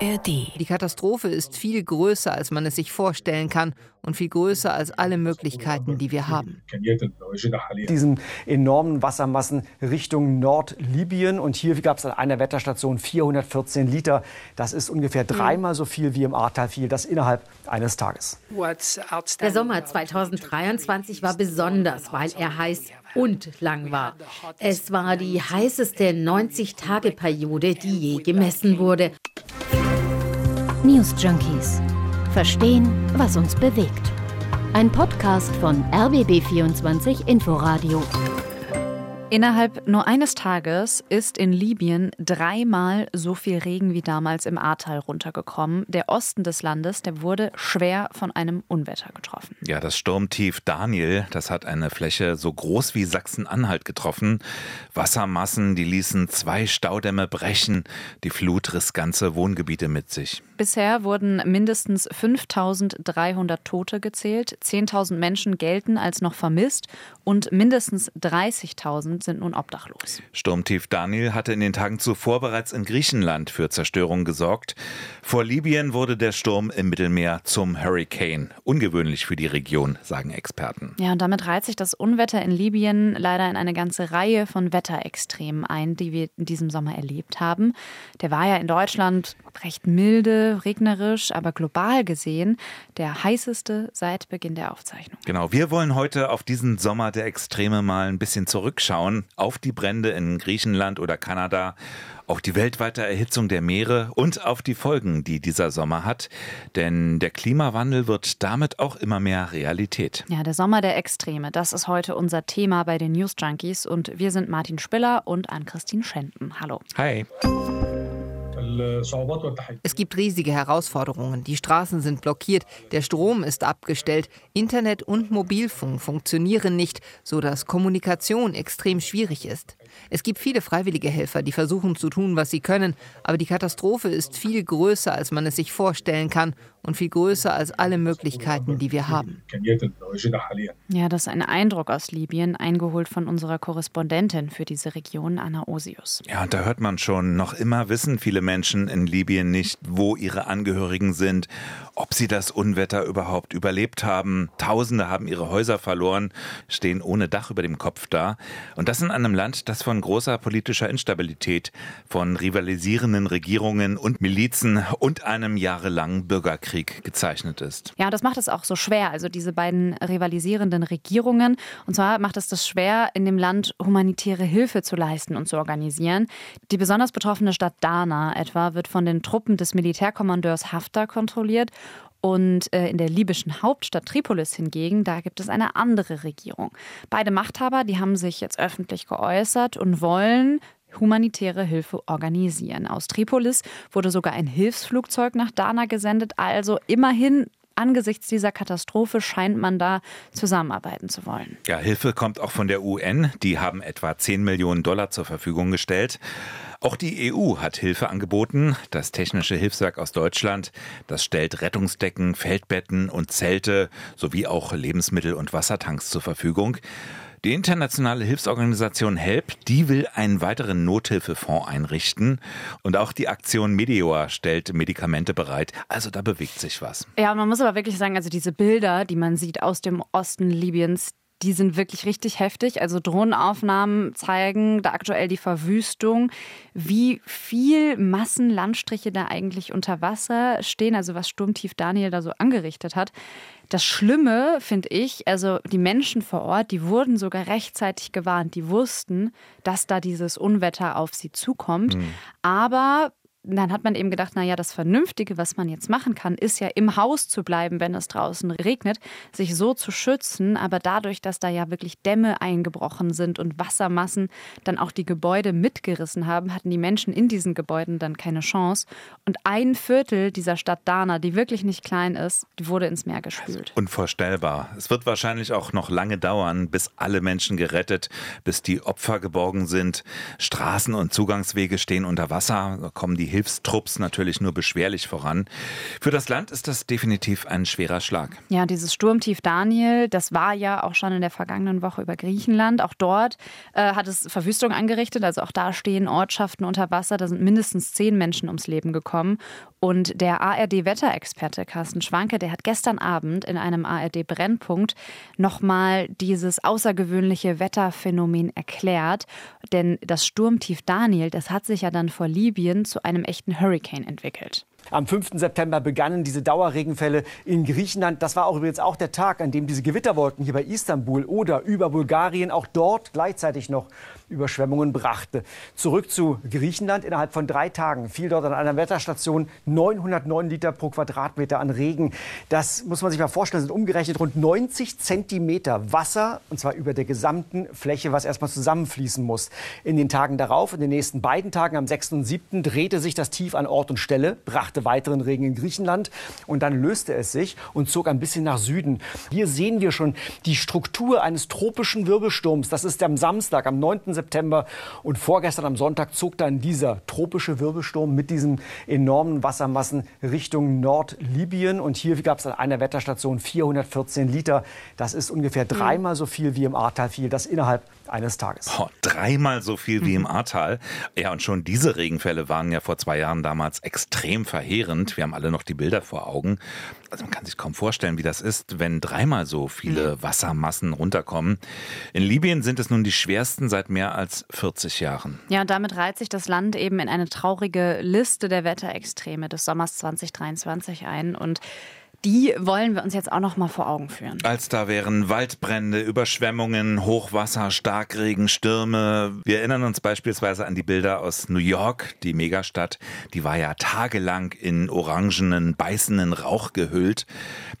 ARD. Die Katastrophe ist viel größer, als man es sich vorstellen kann und viel größer als alle Möglichkeiten, die wir haben. Diesen enormen Wassermassen Richtung Nordlibyen und hier gab es an einer Wetterstation 414 Liter. Das ist ungefähr dreimal so viel wie im Ahrtal fiel, das innerhalb eines Tages. Der Sommer 2023 war besonders, weil er heiß und lang war. Es war die heißeste 90-Tage-Periode, die je gemessen wurde. News Junkies. Verstehen, was uns bewegt. Ein Podcast von RBB24 Inforadio. Innerhalb nur eines Tages ist in Libyen dreimal so viel Regen wie damals im Ahrtal runtergekommen. Der Osten des Landes, der wurde schwer von einem Unwetter getroffen. Ja, das Sturmtief Daniel, das hat eine Fläche so groß wie Sachsen-Anhalt getroffen. Wassermassen, die ließen zwei Staudämme brechen. Die Flut riss ganze Wohngebiete mit sich. Bisher wurden mindestens 5300 Tote gezählt, 10.000 Menschen gelten als noch vermisst und mindestens 30.000 sind nun obdachlos. Sturmtief Daniel hatte in den Tagen zuvor bereits in Griechenland für Zerstörung gesorgt. Vor Libyen wurde der Sturm im Mittelmeer zum Hurricane. Ungewöhnlich für die Region, sagen Experten. Ja, und damit reiht sich das Unwetter in Libyen leider in eine ganze Reihe von Wetterextremen ein, die wir in diesem Sommer erlebt haben. Der war ja in Deutschland recht milde, regnerisch, aber global gesehen der heißeste seit Beginn der Aufzeichnung. Genau, wir wollen heute auf diesen Sommer der Extreme mal ein bisschen zurückschauen, auf die Brände in Griechenland oder Kanada, auf die weltweite Erhitzung der Meere und auf die Folgen, die dieser Sommer hat. Denn der Klimawandel wird damit auch immer mehr Realität. Ja, der Sommer der Extreme, das ist heute unser Thema bei den News Junkies und wir sind Martin Spiller und Ann-Christine Schenten. Hallo. Hi. Es gibt riesige Herausforderungen. Die Straßen sind blockiert, der Strom ist abgestellt, Internet und Mobilfunk funktionieren nicht, sodass Kommunikation extrem schwierig ist. Es gibt viele freiwillige Helfer, die versuchen zu tun, was sie können, aber die Katastrophe ist viel größer, als man es sich vorstellen kann und viel größer als alle Möglichkeiten, die wir haben. Ja, das ist ein Eindruck aus Libyen, eingeholt von unserer Korrespondentin für diese Region, Anna Osius. Ja, und da hört man schon, noch immer wissen viele Menschen in Libyen nicht, wo ihre Angehörigen sind, ob sie das Unwetter überhaupt überlebt haben. Tausende haben ihre Häuser verloren, stehen ohne Dach über dem Kopf da. Und das in einem Land, das von großer politischer Instabilität, von rivalisierenden Regierungen und Milizen und einem jahrelangen Bürgerkrieg gezeichnet ist. Ja, das macht es auch so schwer, also diese beiden rivalisierenden Regierungen. Und zwar macht es das schwer, in dem Land humanitäre Hilfe zu leisten und zu organisieren. Die besonders betroffene Stadt Dana etwa wird von den Truppen des Militärkommandeurs Haftar kontrolliert und äh, in der libyschen Hauptstadt Tripolis hingegen, da gibt es eine andere Regierung. Beide Machthaber, die haben sich jetzt öffentlich geäußert und wollen humanitäre Hilfe organisieren. Aus Tripolis wurde sogar ein Hilfsflugzeug nach Dana gesendet, also immerhin angesichts dieser Katastrophe scheint man da zusammenarbeiten zu wollen. Ja, Hilfe kommt auch von der UN. Die haben etwa 10 Millionen Dollar zur Verfügung gestellt. Auch die EU hat Hilfe angeboten. Das Technische Hilfswerk aus Deutschland, das stellt Rettungsdecken, Feldbetten und Zelte sowie auch Lebensmittel und Wassertanks zur Verfügung. Die internationale Hilfsorganisation HELP, die will einen weiteren Nothilfefonds einrichten. Und auch die Aktion Meteor stellt Medikamente bereit. Also da bewegt sich was. Ja, man muss aber wirklich sagen, also diese Bilder, die man sieht aus dem Osten Libyens, die sind wirklich richtig heftig. Also Drohnenaufnahmen zeigen da aktuell die Verwüstung, wie viel Massenlandstriche da eigentlich unter Wasser stehen, also was Sturmtief Daniel da so angerichtet hat. Das Schlimme finde ich, also die Menschen vor Ort, die wurden sogar rechtzeitig gewarnt. Die wussten, dass da dieses Unwetter auf sie zukommt. Mhm. Aber dann hat man eben gedacht, naja, das Vernünftige, was man jetzt machen kann, ist ja im Haus zu bleiben, wenn es draußen regnet, sich so zu schützen. Aber dadurch, dass da ja wirklich Dämme eingebrochen sind und Wassermassen dann auch die Gebäude mitgerissen haben, hatten die Menschen in diesen Gebäuden dann keine Chance. Und ein Viertel dieser Stadt Dana, die wirklich nicht klein ist, die wurde ins Meer gespült. Unvorstellbar. Es wird wahrscheinlich auch noch lange dauern, bis alle Menschen gerettet, bis die Opfer geborgen sind. Straßen und Zugangswege stehen unter Wasser, kommen die Hilfstrupps natürlich nur beschwerlich voran. Für das Land ist das definitiv ein schwerer Schlag. Ja, dieses Sturmtief Daniel, das war ja auch schon in der vergangenen Woche über Griechenland. Auch dort äh, hat es Verwüstung angerichtet. Also auch da stehen Ortschaften unter Wasser. Da sind mindestens zehn Menschen ums Leben gekommen. Und der ARD-Wetterexperte Carsten Schwanke, der hat gestern Abend in einem ARD-Brennpunkt nochmal dieses außergewöhnliche Wetterphänomen erklärt. Denn das Sturmtief Daniel, das hat sich ja dann vor Libyen zu einem echten Hurricane entwickelt. Am 5. September begannen diese Dauerregenfälle in Griechenland. Das war auch übrigens auch der Tag, an dem diese Gewitterwolken hier bei Istanbul oder über Bulgarien auch dort gleichzeitig noch Überschwemmungen brachte. Zurück zu Griechenland. Innerhalb von drei Tagen fiel dort an einer Wetterstation 909 Liter pro Quadratmeter an Regen. Das muss man sich mal vorstellen, sind umgerechnet rund 90 Zentimeter Wasser, und zwar über der gesamten Fläche, was erstmal zusammenfließen muss. In den Tagen darauf, in den nächsten beiden Tagen, am 6. und 7., drehte sich das Tief an Ort und Stelle, brachte weiteren Regen in Griechenland und dann löste es sich und zog ein bisschen nach Süden. Hier sehen wir schon die Struktur eines tropischen Wirbelsturms. Das ist am Samstag, am 9. September. Und vorgestern am Sonntag zog dann dieser tropische Wirbelsturm mit diesen enormen Wassermassen Richtung Nordlibyen. Und hier gab es an einer Wetterstation 414 Liter. Das ist ungefähr dreimal so viel wie im Ahrtal fiel. Das innerhalb eines Tages. Oh, dreimal so viel wie im Ahrtal. Ja, und schon diese Regenfälle waren ja vor zwei Jahren damals extrem verheerend. Wir haben alle noch die Bilder vor Augen. Also man kann sich kaum vorstellen, wie das ist, wenn dreimal so viele Wassermassen runterkommen. In Libyen sind es nun die schwersten seit mehr als 40 Jahren. Ja, und damit reiht sich das Land eben in eine traurige Liste der Wetterextreme des Sommers 2023 ein. Und die wollen wir uns jetzt auch noch mal vor Augen führen. Als da wären Waldbrände, Überschwemmungen, Hochwasser, Starkregen, Stürme. Wir erinnern uns beispielsweise an die Bilder aus New York, die Megastadt. Die war ja tagelang in orangenen, beißenden Rauch gehüllt.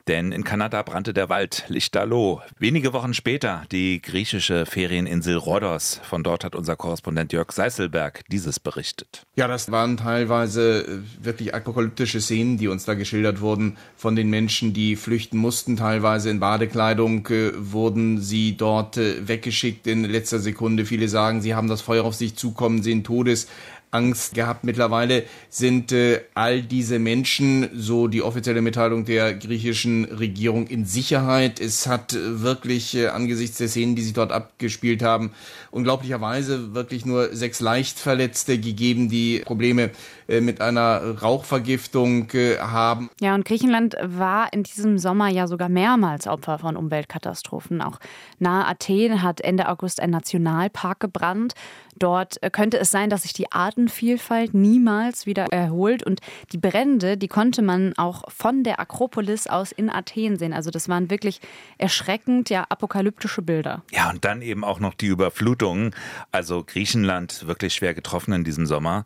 Denn in Kanada brannte der Wald lichterloh. Wenige Wochen später die griechische Ferieninsel Rhodos. Von dort hat unser Korrespondent Jörg Seißelberg dieses berichtet. Ja, das waren teilweise äh, wirklich apokalyptische Szenen, die uns da geschildert wurden von den Menschen, die flüchten mussten, teilweise in Badekleidung, äh, wurden sie dort äh, weggeschickt in letzter Sekunde. Viele sagen, sie haben das Feuer auf sich zukommen sehen, Todes. Angst gehabt. Mittlerweile sind äh, all diese Menschen, so die offizielle Mitteilung der griechischen Regierung, in Sicherheit. Es hat äh, wirklich äh, angesichts der Szenen, die sich dort abgespielt haben, unglaublicherweise wirklich nur sechs Leichtverletzte gegeben, die Probleme äh, mit einer Rauchvergiftung äh, haben. Ja, und Griechenland war in diesem Sommer ja sogar mehrmals Opfer von Umweltkatastrophen. Auch nahe Athen hat Ende August ein Nationalpark gebrannt. Dort äh, könnte es sein, dass sich die Artenvielfalt niemals wieder erholt. Und die Brände, die konnte man auch von der Akropolis aus in Athen sehen. Also das waren wirklich erschreckend, ja, apokalyptische Bilder. Ja, und dann eben auch noch die Überflutungen. Also Griechenland wirklich schwer getroffen in diesem Sommer.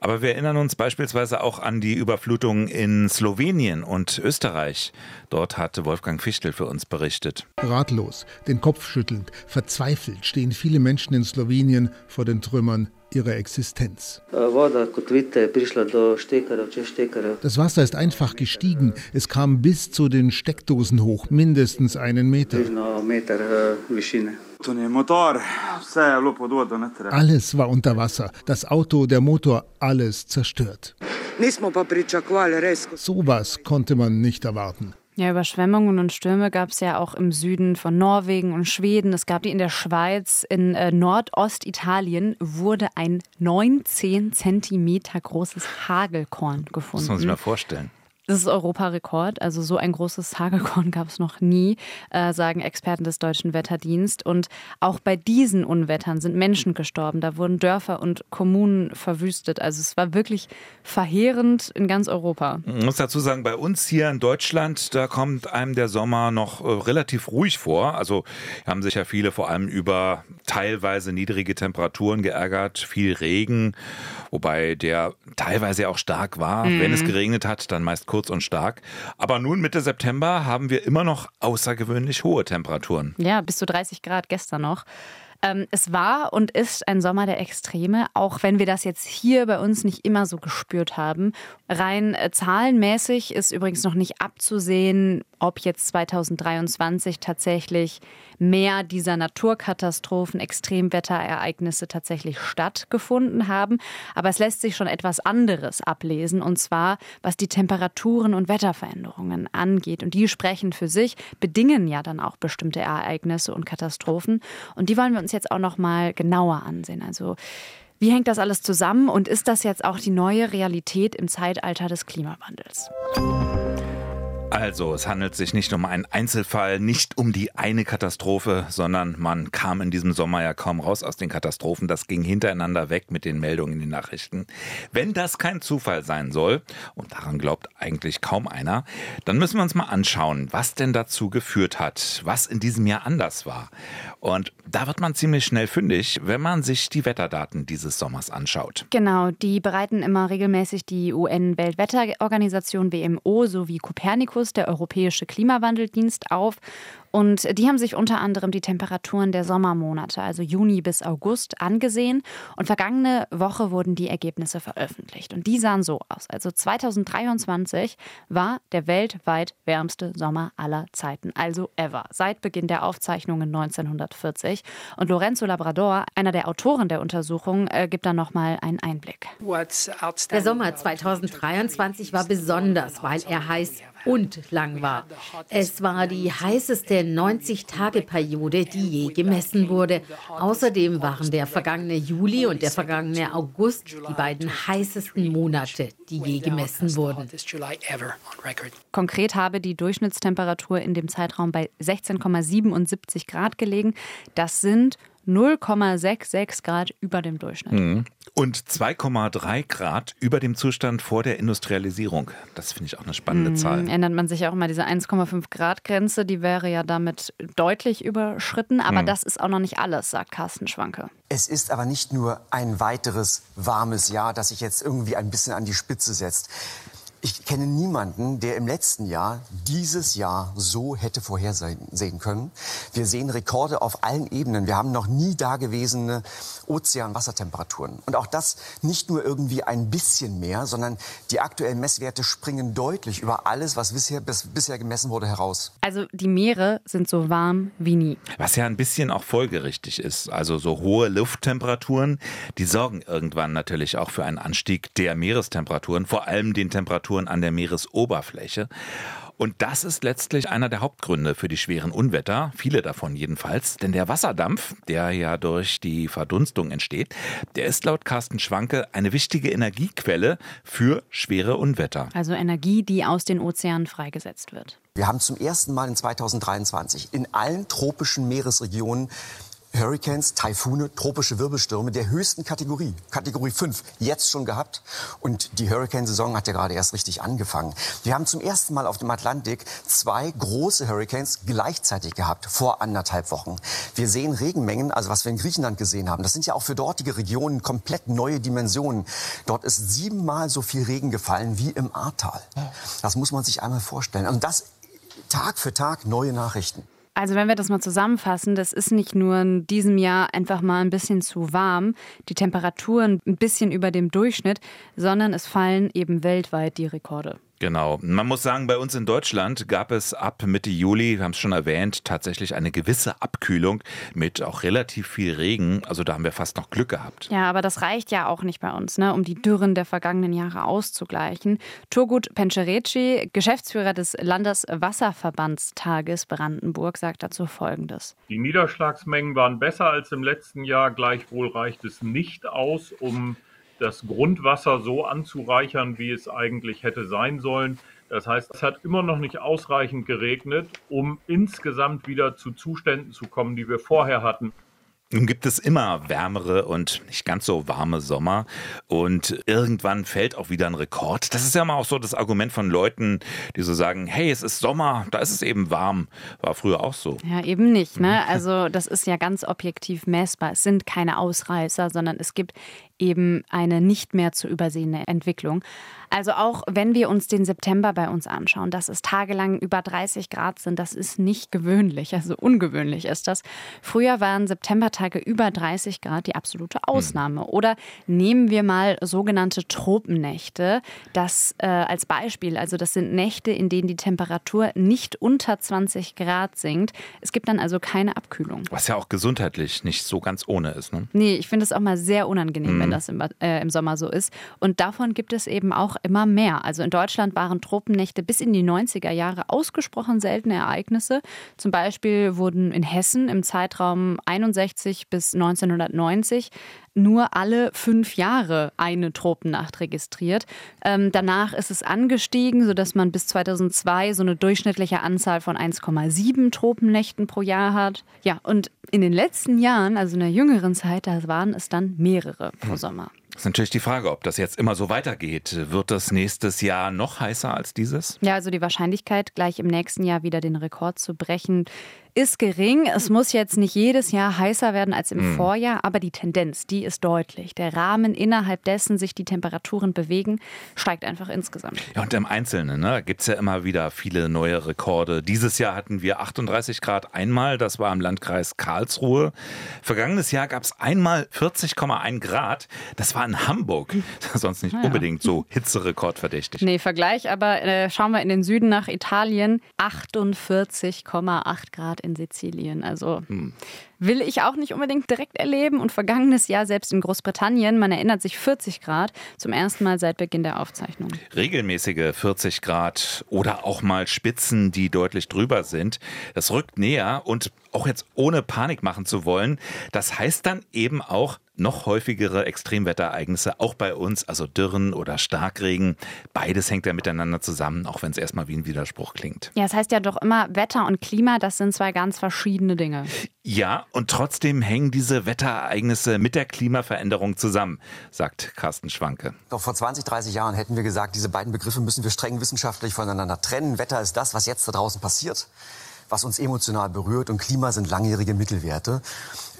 Aber wir erinnern uns beispielsweise auch an die Überflutung in Slowenien und Österreich. Dort hatte Wolfgang Fichtel für uns berichtet. Ratlos, den Kopf schüttelnd, verzweifelt stehen viele Menschen in Slowenien vor den Trümmern ihrer Existenz. Das Wasser ist einfach gestiegen. Es kam bis zu den Steckdosen hoch, mindestens einen Meter. Alles war unter Wasser. Das Auto, der Motor, alles zerstört. Sowas konnte man nicht erwarten. Ja, Überschwemmungen und Stürme gab es ja auch im Süden von Norwegen und Schweden. Es gab die in der Schweiz. In äh, Nordostitalien wurde ein 19 Zentimeter großes Hagelkorn gefunden. Muss man sich mal vorstellen. Das ist Europarekord. Also so ein großes Hagelkorn gab es noch nie, äh, sagen Experten des Deutschen Wetterdienst. Und auch bei diesen Unwettern sind Menschen gestorben. Da wurden Dörfer und Kommunen verwüstet. Also es war wirklich verheerend in ganz Europa. Ich muss dazu sagen, bei uns hier in Deutschland, da kommt einem der Sommer noch äh, relativ ruhig vor. Also haben sich ja viele vor allem über teilweise niedrige Temperaturen geärgert, viel Regen, wobei der teilweise auch stark war. Mhm. Wenn es geregnet hat, dann meist kurz und stark. Aber nun Mitte September haben wir immer noch außergewöhnlich hohe Temperaturen. Ja, bis zu 30 Grad gestern noch. Ähm, es war und ist ein Sommer der Extreme, auch wenn wir das jetzt hier bei uns nicht immer so gespürt haben. Rein äh, zahlenmäßig ist übrigens noch nicht abzusehen, ob jetzt 2023 tatsächlich mehr dieser Naturkatastrophen, Extremwetterereignisse tatsächlich stattgefunden haben. Aber es lässt sich schon etwas anderes ablesen, und zwar was die Temperaturen und Wetterveränderungen angeht. Und die sprechen für sich, bedingen ja dann auch bestimmte Ereignisse und Katastrophen. Und die wollen wir uns jetzt auch noch mal genauer ansehen. Also wie hängt das alles zusammen und ist das jetzt auch die neue Realität im Zeitalter des Klimawandels? Also, es handelt sich nicht um einen Einzelfall, nicht um die eine Katastrophe, sondern man kam in diesem Sommer ja kaum raus aus den Katastrophen. Das ging hintereinander weg mit den Meldungen in den Nachrichten. Wenn das kein Zufall sein soll, und daran glaubt eigentlich kaum einer, dann müssen wir uns mal anschauen, was denn dazu geführt hat, was in diesem Jahr anders war. Und da wird man ziemlich schnell fündig, wenn man sich die Wetterdaten dieses Sommers anschaut. Genau, die bereiten immer regelmäßig die UN-Weltwetterorganisation WMO sowie Kopernikus Copernicus, der Europäische Klimawandeldienst, auf. Und die haben sich unter anderem die Temperaturen der Sommermonate, also Juni bis August, angesehen. Und vergangene Woche wurden die Ergebnisse veröffentlicht. Und die sahen so aus. Also 2023 war der weltweit wärmste Sommer aller Zeiten, also ever, seit Beginn der Aufzeichnungen 1940. Und Lorenzo Labrador, einer der Autoren der Untersuchung, äh, gibt da nochmal einen Einblick. Der Sommer 2023 war besonders, weil er heiß und lang war. Es war die heißeste 90-Tage-Periode, die je gemessen wurde. Außerdem waren der vergangene Juli und der vergangene August die beiden heißesten Monate, die je gemessen wurden. Konkret habe die Durchschnittstemperatur in dem Zeitraum bei 16,77 Grad gelegen. Das sind 0,66 Grad über dem Durchschnitt. Mhm. Und 2,3 Grad über dem Zustand vor der Industrialisierung. Das finde ich auch eine spannende mhm. Zahl. Erinnert man sich auch immer diese 1,5 Grad Grenze, die wäre ja damit deutlich überschritten. Aber mhm. das ist auch noch nicht alles, sagt Carsten Schwanke. Es ist aber nicht nur ein weiteres warmes Jahr, das sich jetzt irgendwie ein bisschen an die Spitze setzt. Ich kenne niemanden, der im letzten Jahr dieses Jahr so hätte vorhersehen können. Wir sehen Rekorde auf allen Ebenen. Wir haben noch nie dagewesene Ozeanwassertemperaturen. Und auch das nicht nur irgendwie ein bisschen mehr, sondern die aktuellen Messwerte springen deutlich über alles, was bisher, bis, bisher gemessen wurde, heraus. Also die Meere sind so warm wie nie. Was ja ein bisschen auch folgerichtig ist. Also so hohe Lufttemperaturen, die sorgen irgendwann natürlich auch für einen Anstieg der Meerestemperaturen, vor allem den Temperaturen Temperaturen an der Meeresoberfläche. Und das ist letztlich einer der Hauptgründe für die schweren Unwetter, viele davon jedenfalls. Denn der Wasserdampf, der ja durch die Verdunstung entsteht, der ist laut Carsten Schwanke eine wichtige Energiequelle für schwere Unwetter. Also Energie, die aus den Ozeanen freigesetzt wird. Wir haben zum ersten Mal in 2023 in allen tropischen Meeresregionen Hurricanes, Taifune, tropische Wirbelstürme der höchsten Kategorie, Kategorie 5, jetzt schon gehabt. Und die Hurricane-Saison hat ja gerade erst richtig angefangen. Wir haben zum ersten Mal auf dem Atlantik zwei große Hurricanes gleichzeitig gehabt, vor anderthalb Wochen. Wir sehen Regenmengen, also was wir in Griechenland gesehen haben. Das sind ja auch für dortige Regionen komplett neue Dimensionen. Dort ist siebenmal so viel Regen gefallen wie im Ahrtal. Das muss man sich einmal vorstellen. Und das Tag für Tag neue Nachrichten. Also wenn wir das mal zusammenfassen, das ist nicht nur in diesem Jahr einfach mal ein bisschen zu warm, die Temperaturen ein bisschen über dem Durchschnitt, sondern es fallen eben weltweit die Rekorde. Genau. Man muss sagen, bei uns in Deutschland gab es ab Mitte Juli, wir haben es schon erwähnt, tatsächlich eine gewisse Abkühlung mit auch relativ viel Regen. Also da haben wir fast noch Glück gehabt. Ja, aber das reicht ja auch nicht bei uns, ne, um die Dürren der vergangenen Jahre auszugleichen. Turgut Pencereci, Geschäftsführer des Landeswasserverbandstages Brandenburg, sagt dazu Folgendes. Die Niederschlagsmengen waren besser als im letzten Jahr. Gleichwohl reicht es nicht aus, um das Grundwasser so anzureichern, wie es eigentlich hätte sein sollen. Das heißt, es hat immer noch nicht ausreichend geregnet, um insgesamt wieder zu Zuständen zu kommen, die wir vorher hatten. Nun gibt es immer wärmere und nicht ganz so warme Sommer und irgendwann fällt auch wieder ein Rekord. Das ist ja immer auch so das Argument von Leuten, die so sagen, hey, es ist Sommer, da ist es eben warm. War früher auch so. Ja, eben nicht. Ne? Also das ist ja ganz objektiv messbar. Es sind keine Ausreißer, sondern es gibt eben eine nicht mehr zu übersehende Entwicklung. Also auch wenn wir uns den September bei uns anschauen, dass es tagelang über 30 Grad sind, das ist nicht gewöhnlich, also ungewöhnlich ist das. Früher waren Septembertage über 30 Grad die absolute Ausnahme. Oder nehmen wir mal sogenannte Tropennächte, das äh, als Beispiel. Also das sind Nächte, in denen die Temperatur nicht unter 20 Grad sinkt. Es gibt dann also keine Abkühlung. Was ja auch gesundheitlich nicht so ganz ohne ist. Ne? Nee, ich finde es auch mal sehr unangenehm, mhm. Wenn das im, äh, im Sommer so ist. Und davon gibt es eben auch immer mehr. Also in Deutschland waren Tropennächte bis in die 90er Jahre ausgesprochen seltene Ereignisse. Zum Beispiel wurden in Hessen im Zeitraum 61 bis 1990 nur alle fünf Jahre eine Tropennacht registriert. Ähm, danach ist es angestiegen, sodass man bis 2002 so eine durchschnittliche Anzahl von 1,7 Tropennächten pro Jahr hat. Ja, und in den letzten Jahren, also in der jüngeren Zeit, da waren es dann mehrere pro hm. Sommer. Das ist natürlich die Frage, ob das jetzt immer so weitergeht. Wird das nächstes Jahr noch heißer als dieses? Ja, also die Wahrscheinlichkeit, gleich im nächsten Jahr wieder den Rekord zu brechen, ist gering. Es muss jetzt nicht jedes Jahr heißer werden als im mhm. Vorjahr, aber die Tendenz, die ist deutlich. Der Rahmen, innerhalb dessen sich die Temperaturen bewegen, steigt einfach insgesamt. Ja, und im Einzelnen ne, gibt es ja immer wieder viele neue Rekorde. Dieses Jahr hatten wir 38 Grad einmal, das war im Landkreis Karlsruhe. Vergangenes Jahr gab es einmal 40,1 Grad, das war in Hamburg. Sonst nicht ja. unbedingt so Hitzerekordverdächtig. Nee, Vergleich, aber äh, schauen wir in den Süden nach Italien, 48,8 Grad in Sizilien. Also hm. Will ich auch nicht unbedingt direkt erleben. Und vergangenes Jahr selbst in Großbritannien, man erinnert sich 40 Grad zum ersten Mal seit Beginn der Aufzeichnung. Regelmäßige 40 Grad oder auch mal Spitzen, die deutlich drüber sind. Das rückt näher und auch jetzt ohne Panik machen zu wollen, das heißt dann eben auch noch häufigere Extremwetterereignisse, auch bei uns, also Dürren oder Starkregen. Beides hängt ja miteinander zusammen, auch wenn es erstmal wie ein Widerspruch klingt. Ja, es das heißt ja doch immer, Wetter und Klima, das sind zwei ganz verschiedene Dinge. Ja, und trotzdem hängen diese Wetterereignisse mit der Klimaveränderung zusammen, sagt Carsten Schwanke. Doch vor 20, 30 Jahren hätten wir gesagt, diese beiden Begriffe müssen wir streng wissenschaftlich voneinander trennen. Wetter ist das, was jetzt da draußen passiert was uns emotional berührt und Klima sind langjährige Mittelwerte.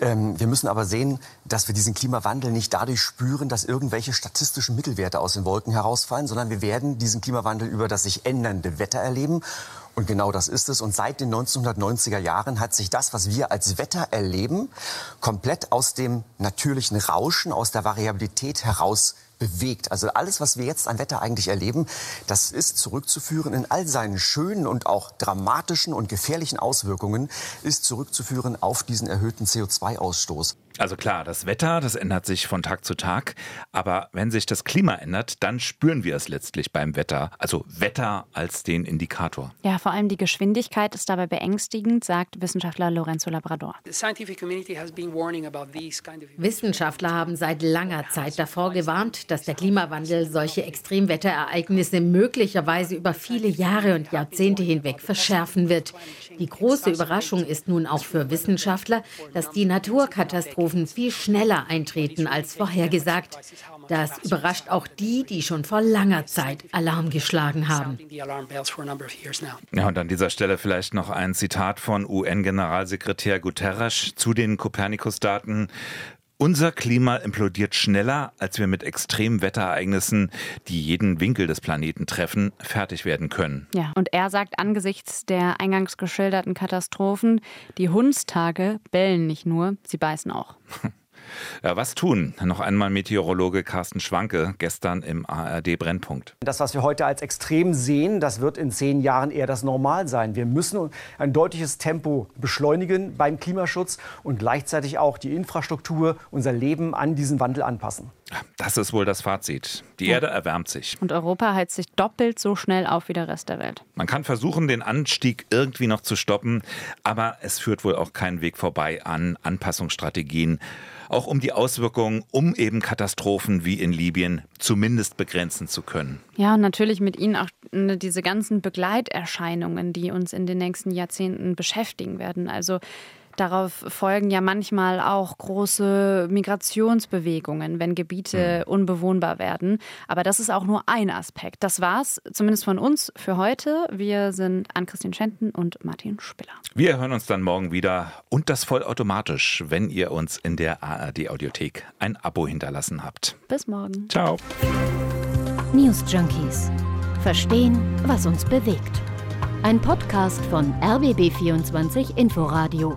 Ähm, wir müssen aber sehen, dass wir diesen Klimawandel nicht dadurch spüren, dass irgendwelche statistischen Mittelwerte aus den Wolken herausfallen, sondern wir werden diesen Klimawandel über das sich ändernde Wetter erleben. Und genau das ist es. Und seit den 1990er Jahren hat sich das, was wir als Wetter erleben, komplett aus dem natürlichen Rauschen, aus der Variabilität heraus bewegt. Also alles, was wir jetzt an Wetter eigentlich erleben, das ist zurückzuführen in all seinen schönen und auch dramatischen und gefährlichen Auswirkungen, ist zurückzuführen auf diesen erhöhten CO2-Ausstoß. Also klar, das Wetter, das ändert sich von Tag zu Tag. Aber wenn sich das Klima ändert, dann spüren wir es letztlich beim Wetter. Also Wetter als den Indikator. Ja, vor allem die Geschwindigkeit ist dabei beängstigend, sagt Wissenschaftler Lorenzo Labrador. Wissenschaftler haben seit langer Zeit davor gewarnt, dass der Klimawandel solche Extremwetterereignisse möglicherweise über viele Jahre und Jahrzehnte hinweg verschärfen wird. Die große Überraschung ist nun auch für Wissenschaftler, dass die Naturkatastrophen Katastrophen viel schneller eintreten als vorhergesagt. Das überrascht auch die, die schon vor langer Zeit Alarm geschlagen haben. Ja, und an dieser Stelle vielleicht noch ein Zitat von UN-Generalsekretär Guterres zu den Kopernikus-Daten. Unser Klima implodiert schneller, als wir mit extremen Wetterereignissen, die jeden Winkel des Planeten treffen, fertig werden können. Ja, und er sagt angesichts der eingangs geschilderten Katastrophen, die Hundstage bellen nicht nur, sie beißen auch. Ja, was tun? Noch einmal Meteorologe Carsten Schwanke gestern im ARD Brennpunkt. Das, was wir heute als extrem sehen, das wird in zehn Jahren eher das Normal sein. Wir müssen ein deutliches Tempo beschleunigen beim Klimaschutz und gleichzeitig auch die Infrastruktur, unser Leben an diesen Wandel anpassen. Das ist wohl das Fazit. Die Erde erwärmt sich. Und Europa heizt sich doppelt so schnell auf wie der Rest der Welt. Man kann versuchen, den Anstieg irgendwie noch zu stoppen, aber es führt wohl auch keinen Weg vorbei an Anpassungsstrategien auch um die Auswirkungen, um eben Katastrophen wie in Libyen zumindest begrenzen zu können. Ja, und natürlich mit Ihnen auch ne, diese ganzen Begleiterscheinungen, die uns in den nächsten Jahrzehnten beschäftigen werden. Also Darauf folgen ja manchmal auch große Migrationsbewegungen, wenn Gebiete mhm. unbewohnbar werden. Aber das ist auch nur ein Aspekt. Das war's zumindest von uns für heute. Wir sind Ann-Christine Schenten und Martin Spiller. Wir hören uns dann morgen wieder und das vollautomatisch, wenn ihr uns in der ARD Audiothek ein Abo hinterlassen habt. Bis morgen. Ciao. News Junkies. Verstehen, was uns bewegt. Ein Podcast von RBB24 Inforadio.